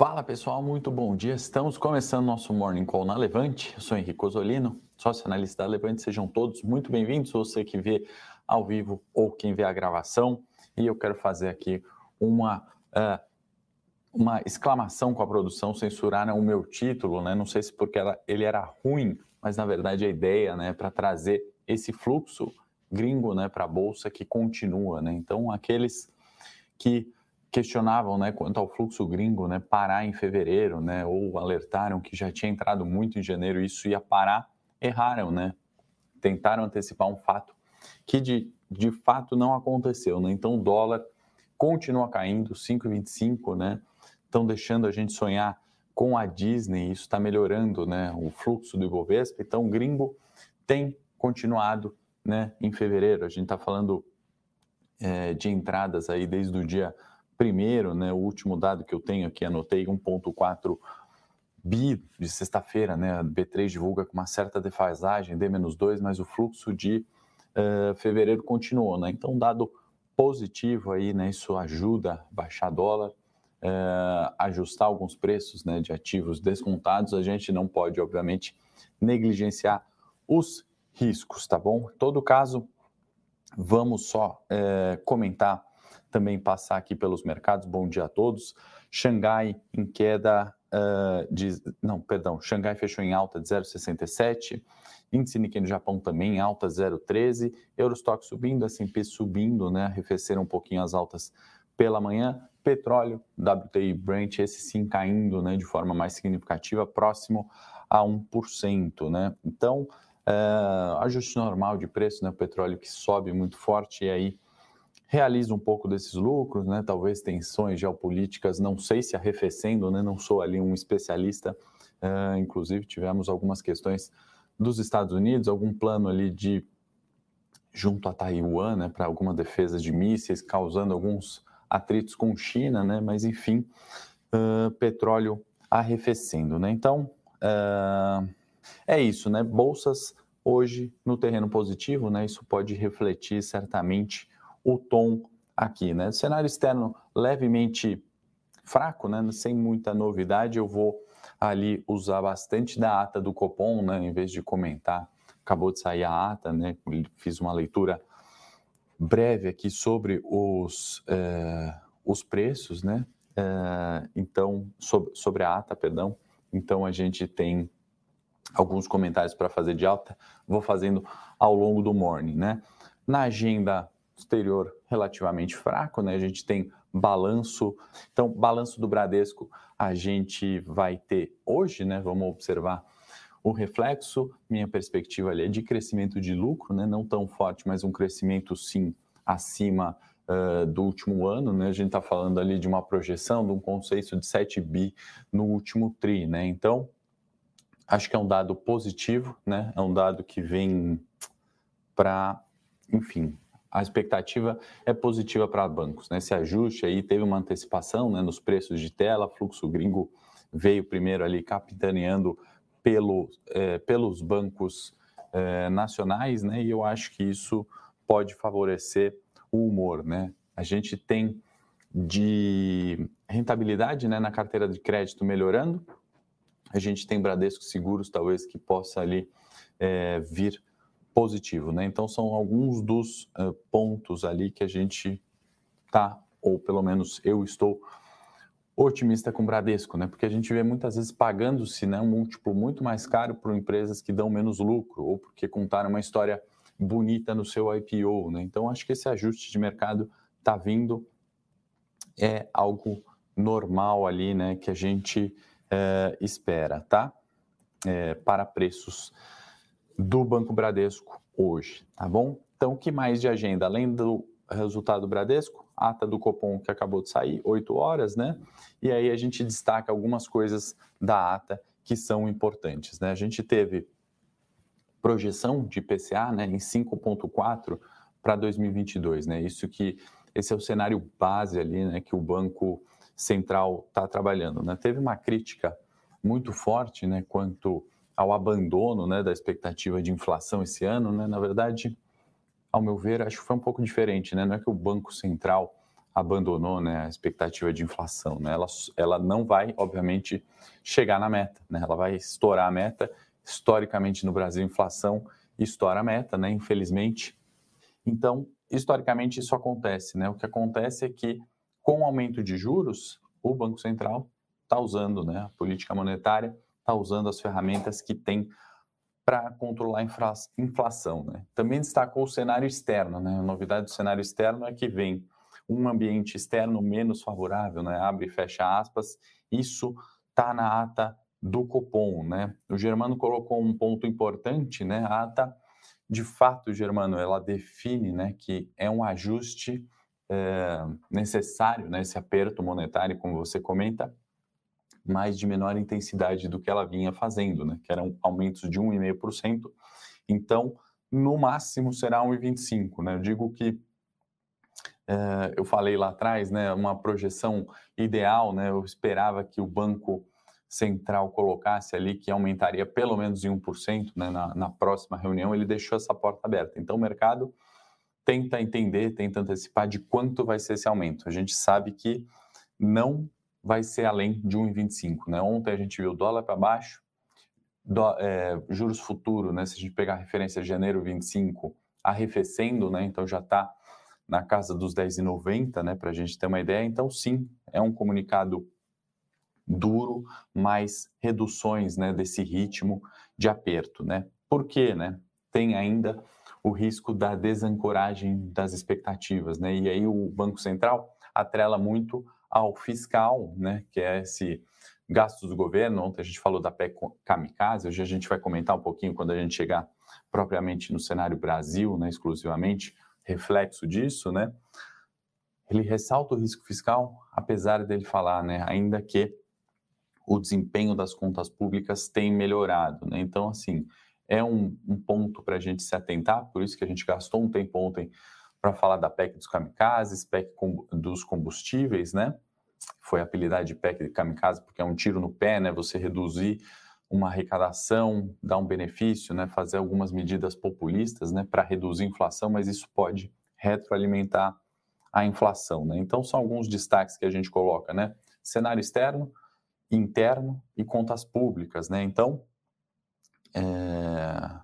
Fala pessoal, muito bom dia. Estamos começando nosso Morning Call na Levante. Eu sou Henrique Osolino, sócio analista da Levante. Sejam todos muito bem-vindos, você que vê ao vivo ou quem vê a gravação. E eu quero fazer aqui uma, uh, uma exclamação com a produção. Censuraram o meu título, né? Não sei se porque ele era ruim, mas na verdade a ideia, né, para trazer esse fluxo gringo, né, para a bolsa que continua, né? Então aqueles que questionavam, né, quanto ao fluxo gringo, né, parar em fevereiro, né, ou alertaram que já tinha entrado muito em janeiro, isso ia parar, erraram, né? Tentaram antecipar um fato que de, de fato não aconteceu, né? Então o dólar continua caindo, 5,25, né? Estão deixando a gente sonhar com a Disney, isso está melhorando, né, o fluxo do Ibovespa. Então o gringo tem continuado, né, em fevereiro. A gente está falando é, de entradas aí desde o dia primeiro, né, o último dado que eu tenho aqui, anotei 1,4 bi de sexta-feira, né, a B3 divulga com uma certa defasagem, D-2, mas o fluxo de uh, fevereiro continuou, né, então dado positivo aí, né, isso ajuda a baixar dólar, uh, ajustar alguns preços, né, de ativos descontados, a gente não pode, obviamente, negligenciar os riscos, tá bom? Em todo caso, vamos só uh, comentar também passar aqui pelos mercados. Bom dia a todos. Xangai em queda uh, de. Não, perdão. Xangai fechou em alta de 0,67. Índice Nikkei no Japão também em alta 0,13. Eurostock subindo, S&P subindo, né? Arrefeceram um pouquinho as altas pela manhã. Petróleo, WTI Brent, esse sim caindo né, de forma mais significativa, próximo a 1%. Né? Então, uh, ajuste normal de preço, né? O petróleo que sobe muito forte e aí realiza um pouco desses lucros, né? talvez tensões geopolíticas, não sei se arrefecendo, né? não sou ali um especialista, uh, inclusive tivemos algumas questões dos Estados Unidos, algum plano ali de junto a Taiwan, né, para alguma defesa de mísseis, causando alguns atritos com China, né, mas enfim, uh, petróleo arrefecendo, né, então uh, é isso, né, bolsas hoje no terreno positivo, né, isso pode refletir certamente o tom aqui, né? Cenário externo levemente fraco, né? Sem muita novidade, eu vou ali usar bastante da ata do Copom, né? Em vez de comentar, acabou de sair a ata, né? Fiz uma leitura breve aqui sobre os, eh, os preços, né? Eh, então, sobre, sobre a ata, perdão. Então, a gente tem alguns comentários para fazer de alta, vou fazendo ao longo do morning, né? Na agenda exterior relativamente fraco, né? A gente tem balanço. Então, balanço do Bradesco a gente vai ter hoje, né? Vamos observar o reflexo. Minha perspectiva ali é de crescimento de lucro, né? Não tão forte, mas um crescimento sim acima uh, do último ano, né? A gente está falando ali de uma projeção, de um conceito de 7 bi no último tri, né? Então, acho que é um dado positivo, né? É um dado que vem para, enfim, a expectativa é positiva para bancos. Né? Esse ajuste aí teve uma antecipação né, nos preços de tela, fluxo gringo veio primeiro ali capitaneando pelo, é, pelos bancos é, nacionais, né? e eu acho que isso pode favorecer o humor. Né? A gente tem de rentabilidade né, na carteira de crédito melhorando, a gente tem Bradesco Seguros, talvez que possa ali é, vir positivo, né? Então são alguns dos uh, pontos ali que a gente tá, ou pelo menos eu estou otimista com o Bradesco, né? Porque a gente vê muitas vezes pagando-se né, um múltiplo muito mais caro por empresas que dão menos lucro ou porque contaram uma história bonita no seu IPO, né? Então acho que esse ajuste de mercado está vindo é algo normal ali, né? Que a gente é, espera, tá? É, para preços do Banco Bradesco hoje, tá bom? Então, o que mais de agenda? Além do resultado do Bradesco, ata do Copom que acabou de sair, 8 horas, né? E aí a gente destaca algumas coisas da ata que são importantes, né? A gente teve projeção de IPCA, né, em 5.4 para 2022, né? Isso que esse é o cenário base ali, né, que o Banco Central está trabalhando, né? Teve uma crítica muito forte, né, quanto ao abandono né, da expectativa de inflação esse ano, né, na verdade, ao meu ver, acho que foi um pouco diferente. Né? Não é que o Banco Central abandonou né, a expectativa de inflação. Né? Ela, ela não vai, obviamente, chegar na meta. Né? Ela vai estourar a meta. Historicamente, no Brasil, inflação estoura a meta, né? infelizmente. Então, historicamente, isso acontece. Né? O que acontece é que, com o aumento de juros, o Banco Central está usando, né? a política monetária está usando as ferramentas que tem para controlar a inflação. Né? Também destacou o cenário externo. Né? A novidade do cenário externo é que vem um ambiente externo menos favorável, né? abre e fecha aspas, isso está na ata do Copom. Né? O Germano colocou um ponto importante, né? a ata, de fato, Germano, ela define né, que é um ajuste é, necessário, né, esse aperto monetário, como você comenta, mas de menor intensidade do que ela vinha fazendo, né, que eram aumentos de 1,5%. Então, no máximo será 1,25%. Né? Eu digo que é, eu falei lá atrás, né, uma projeção ideal, né, eu esperava que o Banco Central colocasse ali que aumentaria pelo menos em 1% né, na, na próxima reunião, ele deixou essa porta aberta. Então, o mercado tenta entender, tenta antecipar de quanto vai ser esse aumento. A gente sabe que não vai ser além de 1,25. Né? Ontem a gente viu dólar para baixo, do, é, juros futuro, né? se a gente pegar a referência de janeiro 25, arrefecendo, né? então já está na casa dos 10,90, né, para a gente ter uma ideia. Então, sim, é um comunicado duro, mas reduções né, desse ritmo de aperto. Né? Por quê? Né? Tem ainda o risco da desancoragem das expectativas. Né? E aí o Banco Central atrela muito ao fiscal, né, que é esse gasto do governo. Ontem a gente falou da PEC kamikaze, hoje a gente vai comentar um pouquinho quando a gente chegar propriamente no cenário Brasil, né, exclusivamente, reflexo disso, né? Ele ressalta o risco fiscal, apesar dele falar, né, ainda que o desempenho das contas públicas tem melhorado, né? Então, assim, é um, um ponto para a gente se atentar, por isso que a gente gastou um tempo ontem para falar da PEC dos kamikazes, PEC com, dos combustíveis, né? Foi apelidada de PEC de kamikaze porque é um tiro no pé, né? Você reduzir uma arrecadação, dar um benefício, né, fazer algumas medidas populistas né, para reduzir a inflação, mas isso pode retroalimentar a inflação. Né? Então, são alguns destaques que a gente coloca, né? Cenário externo, interno e contas públicas, né? Então, é...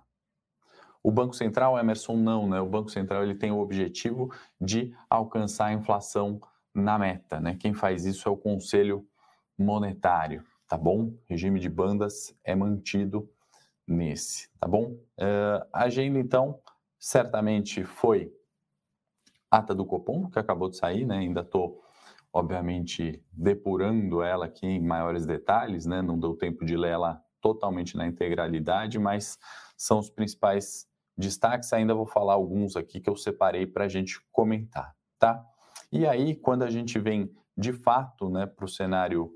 o Banco Central, Emerson, não, né? O Banco Central ele tem o objetivo de alcançar a inflação na meta, né? Quem faz isso é o Conselho Monetário tá bom? Regime de bandas é mantido nesse, tá bom? Uh, a agenda, então, certamente foi ata do Copom, que acabou de sair, né? Ainda estou, obviamente, depurando ela aqui em maiores detalhes, né? Não deu tempo de ler ela totalmente na integralidade, mas são os principais destaques. Ainda vou falar alguns aqui que eu separei para a gente comentar, tá? E aí, quando a gente vem de fato né, para o cenário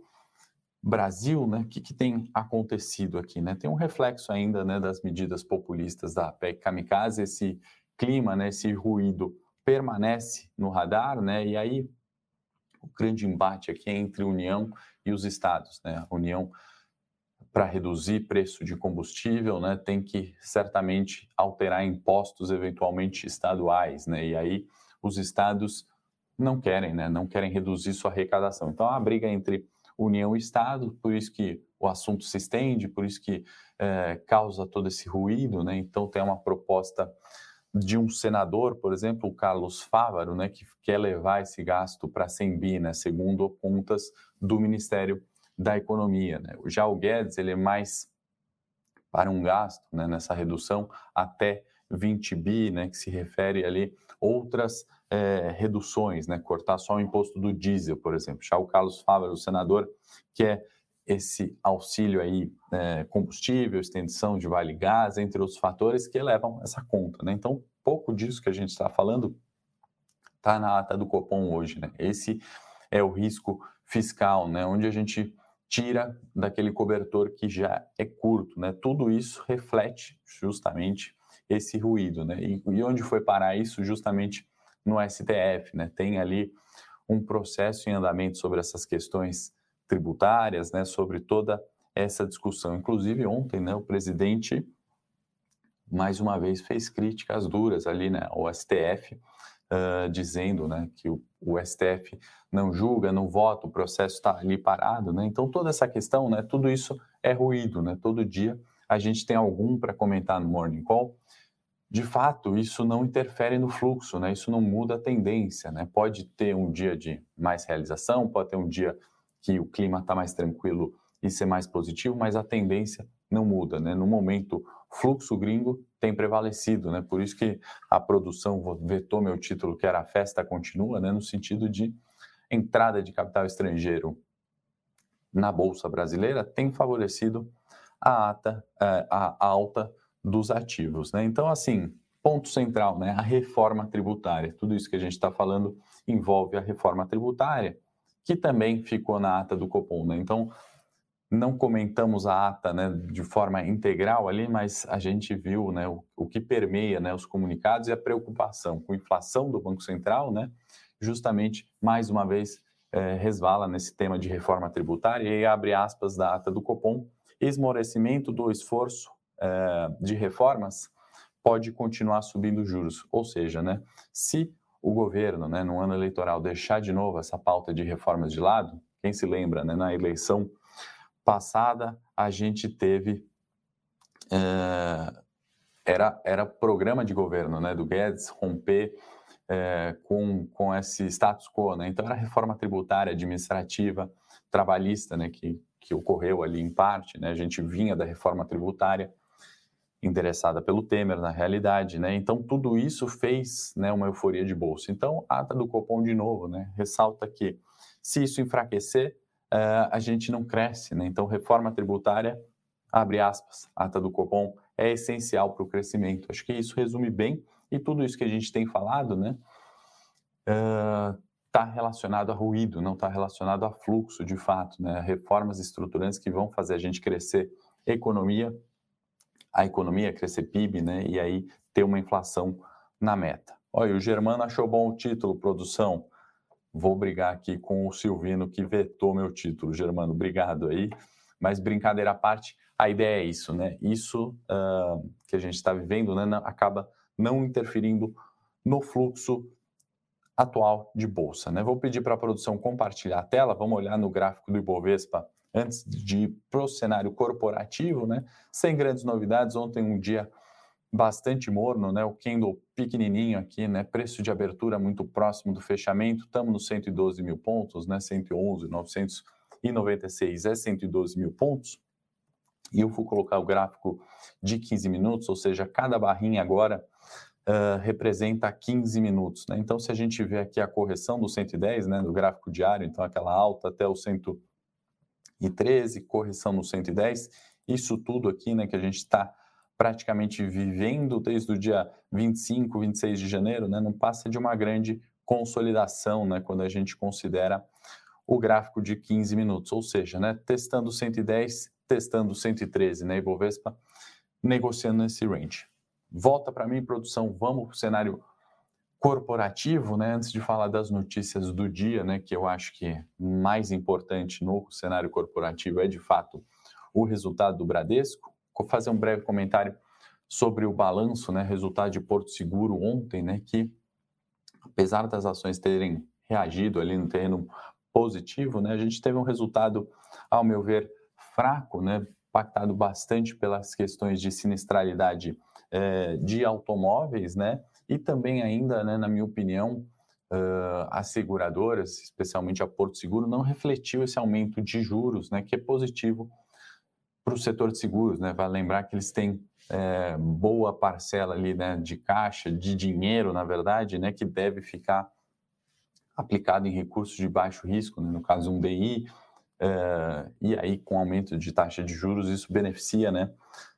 Brasil, né, o que, que, tem acontecido aqui? Né? Tem um reflexo ainda né, das medidas populistas da PEC Kamikaze, esse clima, né, esse ruído permanece no radar, né, e aí o grande embate aqui é entre a União e os estados. Né? A União, para reduzir preço de combustível, né, tem que certamente alterar impostos eventualmente estaduais, né, e aí os estados não querem, né, não querem reduzir sua arrecadação. Então, a briga entre União e Estado, por isso que o assunto se estende, por isso que é, causa todo esse ruído, né? Então tem uma proposta de um senador, por exemplo, o Carlos Fávaro, né, que quer levar esse gasto para 100 bi, né, segundo contas do Ministério da Economia. Né? Já o Guedes ele é mais para um gasto né, nessa redução até 20 bi, né, que se refere ali outras é, reduções, né, cortar só o imposto do diesel, por exemplo. Já o Carlos Fávaro, o senador, quer esse auxílio aí, é, combustível, extensão de vale gás, entre outros fatores que elevam essa conta. Né? Então, pouco disso que a gente está falando está na ata do Copom hoje. Né? Esse é o risco fiscal, né? onde a gente tira daquele cobertor que já é curto. Né? Tudo isso reflete justamente esse ruído. Né? E, e onde foi parar isso? Justamente no STF, né? Tem ali um processo em andamento sobre essas questões tributárias, né? Sobre toda essa discussão. Inclusive ontem, né? O presidente mais uma vez fez críticas duras ali, né? Ao STF uh, dizendo né, que o, o, STF não julga, não vota, o processo está ali parado. Né? Então, toda essa questão, né, tudo isso é ruído. Né? Todo dia a gente tem algum para comentar no Morning Call. De fato, isso não interfere no fluxo, né? isso não muda a tendência. Né? Pode ter um dia de mais realização, pode ter um dia que o clima está mais tranquilo e ser mais positivo, mas a tendência não muda, né? No momento, fluxo gringo tem prevalecido, né? Por isso que a produção vetou meu título, que era a festa continua, né? No sentido de entrada de capital estrangeiro na bolsa brasileira tem favorecido a, ata, é, a alta dos ativos, né? Então, assim, ponto central, né? A reforma tributária. Tudo isso que a gente está falando envolve a reforma tributária, que também ficou na ata do Copom, né? Então, não comentamos a ata né, de forma integral ali, mas a gente viu né, o, o, que permeia né, os comunicados e a preocupação com a inflação do Banco Central, né, justamente, mais uma vez, é, resvala nesse tema de reforma tributária e abre aspas da ata do Copom, esmorecimento do esforço é, de reformas pode continuar subindo juros, ou seja, né, se o governo, né, no ano eleitoral, deixar de novo essa pauta de reformas de lado, quem se lembra, na eleição passada a gente teve é, era era programa de governo né do Guedes romper é, com com esse status quo né então era reforma tributária administrativa trabalhista né que que ocorreu ali em parte né a gente vinha da reforma tributária interessada pelo Temer na realidade, né? Então tudo isso fez, né, uma euforia de bolsa. Então a ata do Copom de novo, né, ressalta que se isso enfraquecer, uh, a gente não cresce. Né? Então, reforma tributária, abre aspas, ata do Copom, é essencial para o crescimento. Acho que isso resume bem e tudo isso que a gente tem falado, né? Está uh, relacionado a ruído, não está relacionado a fluxo de fato, né? Reformas estruturantes que vão fazer a gente crescer economia, a economia crescer PIB, né? E aí ter uma inflação na meta. Olha, o Germano achou bom o título, produção vou brigar aqui com o Silvino que vetou meu título. Germano, obrigado aí. Mas brincadeira à parte, a ideia é isso, né? Isso uh, que a gente está vivendo né, acaba não interferindo no fluxo atual de bolsa. Né? Vou pedir para a produção compartilhar a tela, vamos olhar no gráfico do Ibovespa antes de ir para o cenário corporativo, né? sem grandes novidades. Ontem um dia bastante morno, né? O candle pequenininho aqui, né? Preço de abertura muito próximo do fechamento. Estamos nos 112 mil pontos, né? 111, 996 é 112 mil pontos. E eu vou colocar o gráfico de 15 minutos, ou seja, cada barrinha agora uh, representa 15 minutos, né? Então, se a gente vê aqui a correção do 110, né? Do gráfico diário, então aquela alta até o 113, correção no 110, isso tudo aqui, né? Que a gente está praticamente vivendo desde o dia 25, 26 de janeiro, né, não passa de uma grande consolidação, né, quando a gente considera o gráfico de 15 minutos, ou seja, né, testando 110, testando 113, né, Ibovespa, negociando nesse range. Volta para mim, produção, vamos para o cenário corporativo, né, antes de falar das notícias do dia, né, que eu acho que mais importante no cenário corporativo é, de fato, o resultado do Bradesco, fazer um breve comentário sobre o balanço, né, resultado de Porto Seguro ontem, né, que apesar das ações terem reagido ali no terreno positivo, né, a gente teve um resultado, ao meu ver, fraco, né, impactado bastante pelas questões de sinistralidade eh, de automóveis, né, e também ainda, né, na minha opinião, uh, as seguradoras, especialmente a Porto Seguro, não refletiu esse aumento de juros, né, que é positivo para o setor de seguros, né? Vale lembrar que eles têm é, boa parcela ali, né, de caixa, de dinheiro, na verdade, né, que deve ficar aplicado em recursos de baixo risco, né, no caso um DI, é, e aí com aumento de taxa de juros isso beneficia, né,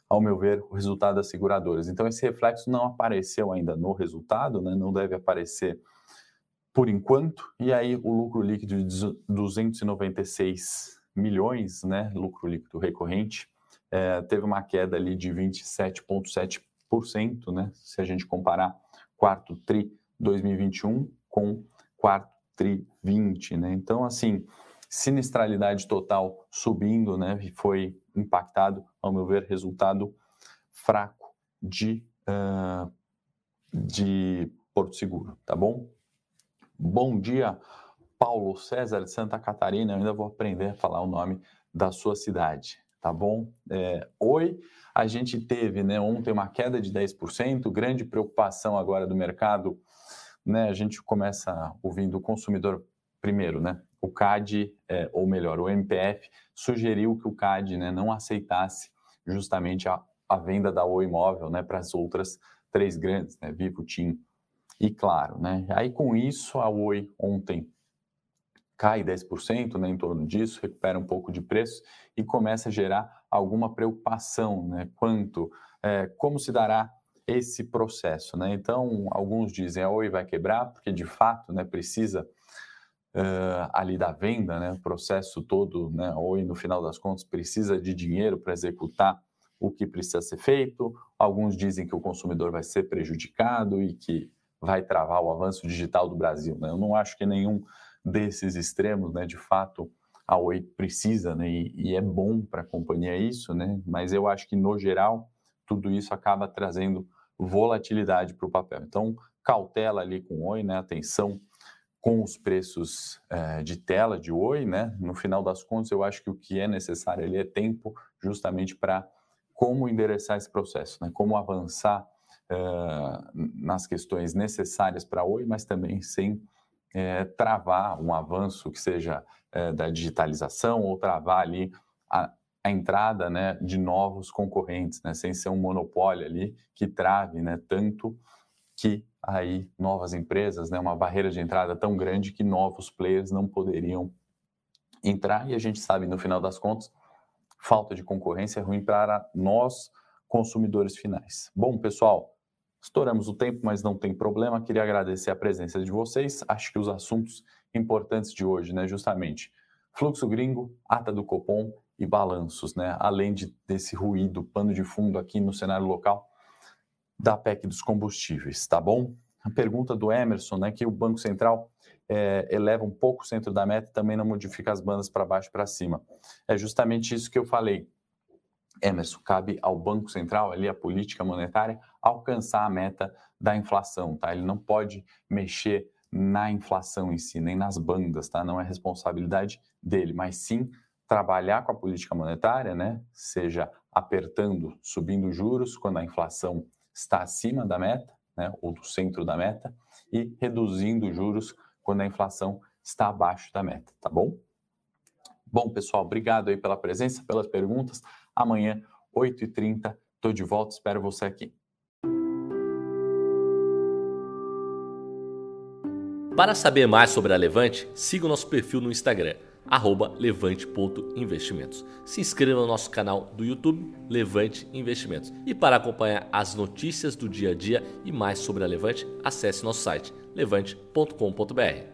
ao meu ver, o resultado das seguradoras. Então esse reflexo não apareceu ainda no resultado, né, não deve aparecer por enquanto, e aí o lucro líquido de 296 milhões, né, lucro líquido recorrente, é, teve uma queda ali de 27,7%, né, se a gente comparar quarto TRI 2021 com quarto TRI 20, né, então assim, sinistralidade total subindo, né, e foi impactado, ao meu ver, resultado fraco de, uh, de Porto Seguro, tá bom? Bom dia, Paulo César de Santa Catarina. Eu ainda vou aprender a falar o nome da sua cidade, tá bom? É, oi, a gente teve né, ontem uma queda de 10%, grande preocupação agora do mercado. Né, a gente começa ouvindo o consumidor primeiro, né? O CAD, é, ou melhor, o MPF, sugeriu que o CAD né, não aceitasse justamente a, a venda da Oi Imóvel né, para as outras três grandes, né, Vivo, TIM e Claro. Né? Aí com isso, a Oi ontem cai 10%, né, em torno disso, recupera um pouco de preço e começa a gerar alguma preocupação né, quanto é, como se dará esse processo. Né? Então, alguns dizem a Oi vai quebrar, porque de fato né, precisa uh, ali da venda, né, o processo todo, né, Oi no final das contas precisa de dinheiro para executar o que precisa ser feito. Alguns dizem que o consumidor vai ser prejudicado e que vai travar o avanço digital do Brasil. Né? Eu não acho que nenhum desses extremos, né, de fato, a Oi precisa, né, e, e é bom para a companhia isso, né, mas eu acho que, no geral, tudo isso acaba trazendo volatilidade para o papel. Então, cautela ali com Oi, né, atenção com os preços é, de tela de Oi, né, no final das contas, eu acho que o que é necessário ali é tempo justamente para como endereçar esse processo, né? como avançar uh, nas questões necessárias para Oi, mas também sem uh, travar um avanço que seja uh, da digitalização ou travar ali a, a entrada né, de novos concorrentes, né, sem ser um monopólio ali que trave né, tanto que aí novas empresas, né, uma barreira de entrada tão grande que novos players não poderiam entrar e a gente sabe no final das contas falta de concorrência é ruim para nós, consumidores finais. Bom, pessoal, estouramos o tempo, mas não tem problema. Queria agradecer a presença de vocês. Acho que os assuntos importantes de hoje, né, justamente fluxo gringo, ata do Copom e balanços, né, além de, desse ruído, pano de fundo aqui no cenário local da PEC dos combustíveis, tá bom? A pergunta do Emerson, né, que o Banco Central é, eleva um pouco o centro da meta e também não modifica as bandas para baixo e para cima. É justamente isso que eu falei. Emerson, cabe ao Banco Central, ali a política monetária, alcançar a meta da inflação, tá? Ele não pode mexer na inflação em si, nem nas bandas, tá? Não é responsabilidade dele, mas sim trabalhar com a política monetária, né? Seja apertando, subindo juros quando a inflação está acima da meta, né? Ou do centro da meta, e reduzindo juros quando a inflação está abaixo da meta, tá bom? Bom, pessoal, obrigado aí pela presença, pelas perguntas. Amanhã, 8h30, estou de volta, espero você aqui. Para saber mais sobre a Levante, siga o nosso perfil no Instagram, levante.investimentos. Se inscreva no nosso canal do YouTube, Levante Investimentos. E para acompanhar as notícias do dia a dia e mais sobre a Levante, acesse nosso site levante.com.br.